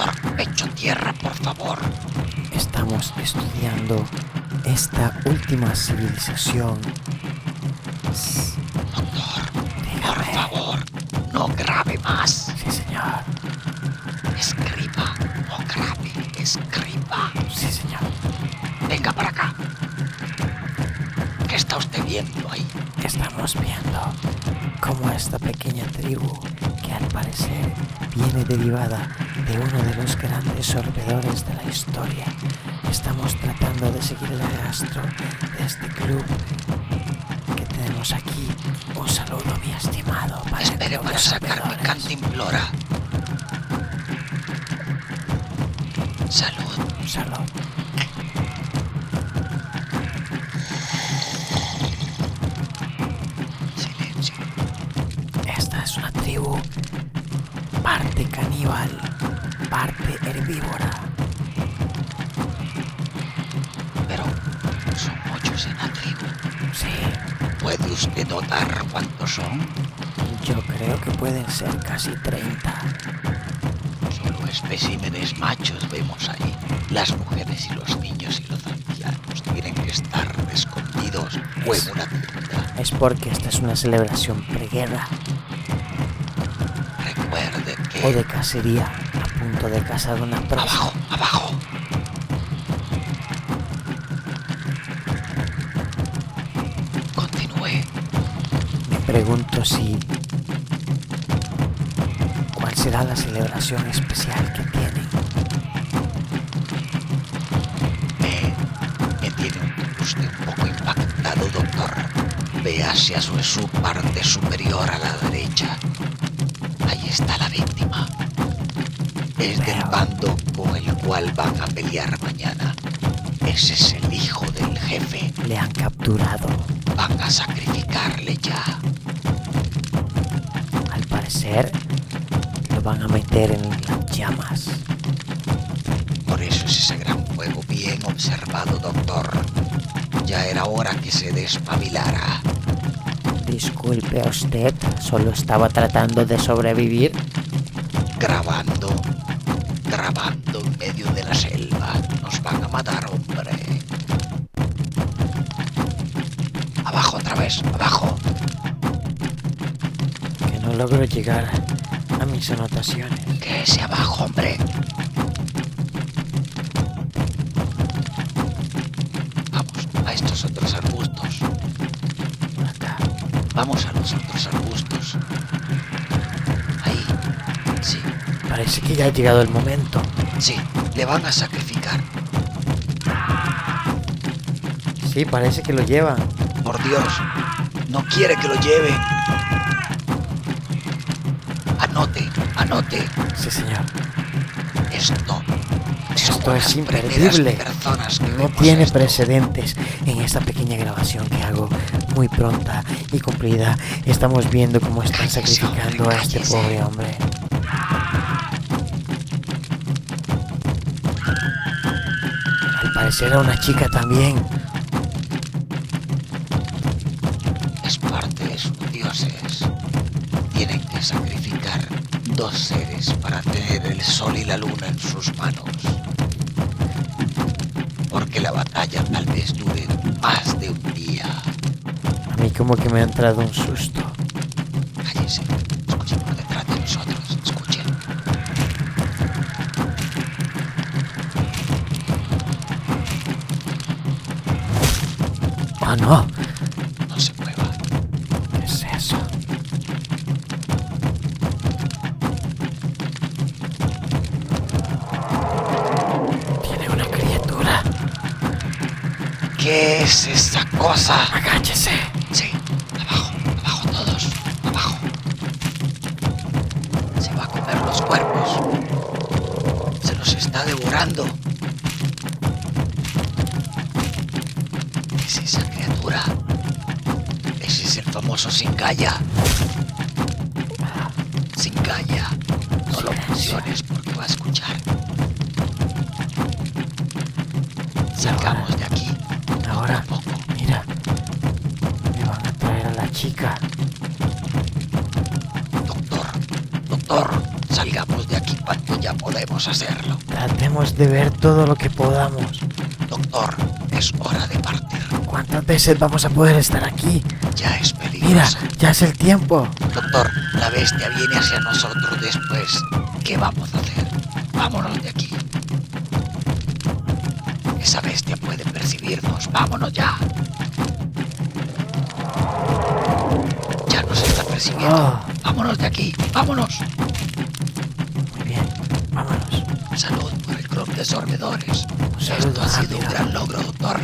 Doctor, pecho tierra, por favor. Estamos estudiando esta última civilización. Doctor, por favor, no grabe más. Sí, señor. Escriba, no grabe, escriba. Sí, señor. Venga para acá. ¿Qué está usted viendo ahí? Estamos viendo cómo esta pequeña tribu, que al parecer viene derivada de uno de los grandes sorbedores de la historia, estamos tratando de seguir el rastro de este club que tenemos aquí. Un saludo, mi estimado. Para el Espere club de para sacar sorbedores. cantimplora. Salud. Salud. Silencio. Esta es una tribu parte caníbal, parte herbívora. Pero son muchos en la tribu. Sí, ¿Puede usted notar cuántos son? yo creo que pueden ser casi 30. Solo especímenes machos vemos ahí. Las mujeres y los niños y los ancianos tienen que estar escondidos o en una tienda. Es porque esta es una celebración preguerra Recuerde o que... de cacería punto de cazar una presa. Abajo, abajo. Continúe. Me pregunto si... ¿Cuál será la celebración especial que tienen? Me, me tiene usted un poco impactado, doctor. Vea hacia su, su parte superior a la derecha. Es del bando con el cual van a pelear mañana. Ese es el hijo del jefe. Le han capturado. Van a sacrificarle ya. Al parecer, lo van a meter en las llamas. Por eso es ese gran fuego bien observado, doctor. Ya era hora que se despabilara. Disculpe usted, solo estaba tratando de sobrevivir. Grabando, matar, hombre. Abajo otra vez, abajo. Que no logro llegar a mis anotaciones. Que ese abajo, hombre. Vamos a estos otros arbustos. Por acá. Vamos a los otros arbustos. Ahí. Sí, Parece que ya ha llegado el momento. sí. Le van a sacrificar. Sí, parece que lo llevan. Por Dios, no quiere que lo lleve. Anote, anote. Sí, señor. Esto. Esto es imperdible. No tiene esto. precedentes en esta pequeña grabación que hago muy pronta y cumplida. Estamos viendo cómo están Cállese, sacrificando hombre, a este pobre hombre. Al parecer era una chica también. Tienen que sacrificar dos seres para tener el sol y la luna en sus manos. Porque la batalla tal vez dure más de un día. A mí como que me ha entrado un susto. Cállense. Escuchen por detrás de nosotros. Escuchen. ¡Oh, no! No ¿Qué es esa cosa? Agáchese. Sí, abajo, abajo todos, abajo. Se va a comer los cuerpos. Se los está devorando. ¿Qué es esa criatura? Ese es el famoso Singaya. Singaya. No lo menciones porque va a escuchar. Salgamos de aquí. Ahora, mira. Me van a traer a la chica. Doctor, doctor, salgamos de aquí cuando ya podemos hacerlo. Tratemos de ver todo lo que podamos. Doctor, es hora de partir. ¿Cuántas veces vamos a poder estar aquí? Ya es Mira, peligroso. ya es el tiempo. Doctor, la bestia viene hacia nosotros después. ¿Qué vamos a hacer? Vámonos de aquí. Esa bestia puede percibirnos. Vámonos ya. Ya nos está percibiendo. Oh, Vámonos de aquí. Vámonos. muy bien, vámonos. Salud por el club de sorbedores. Esto ha sido un gran logro, doctor.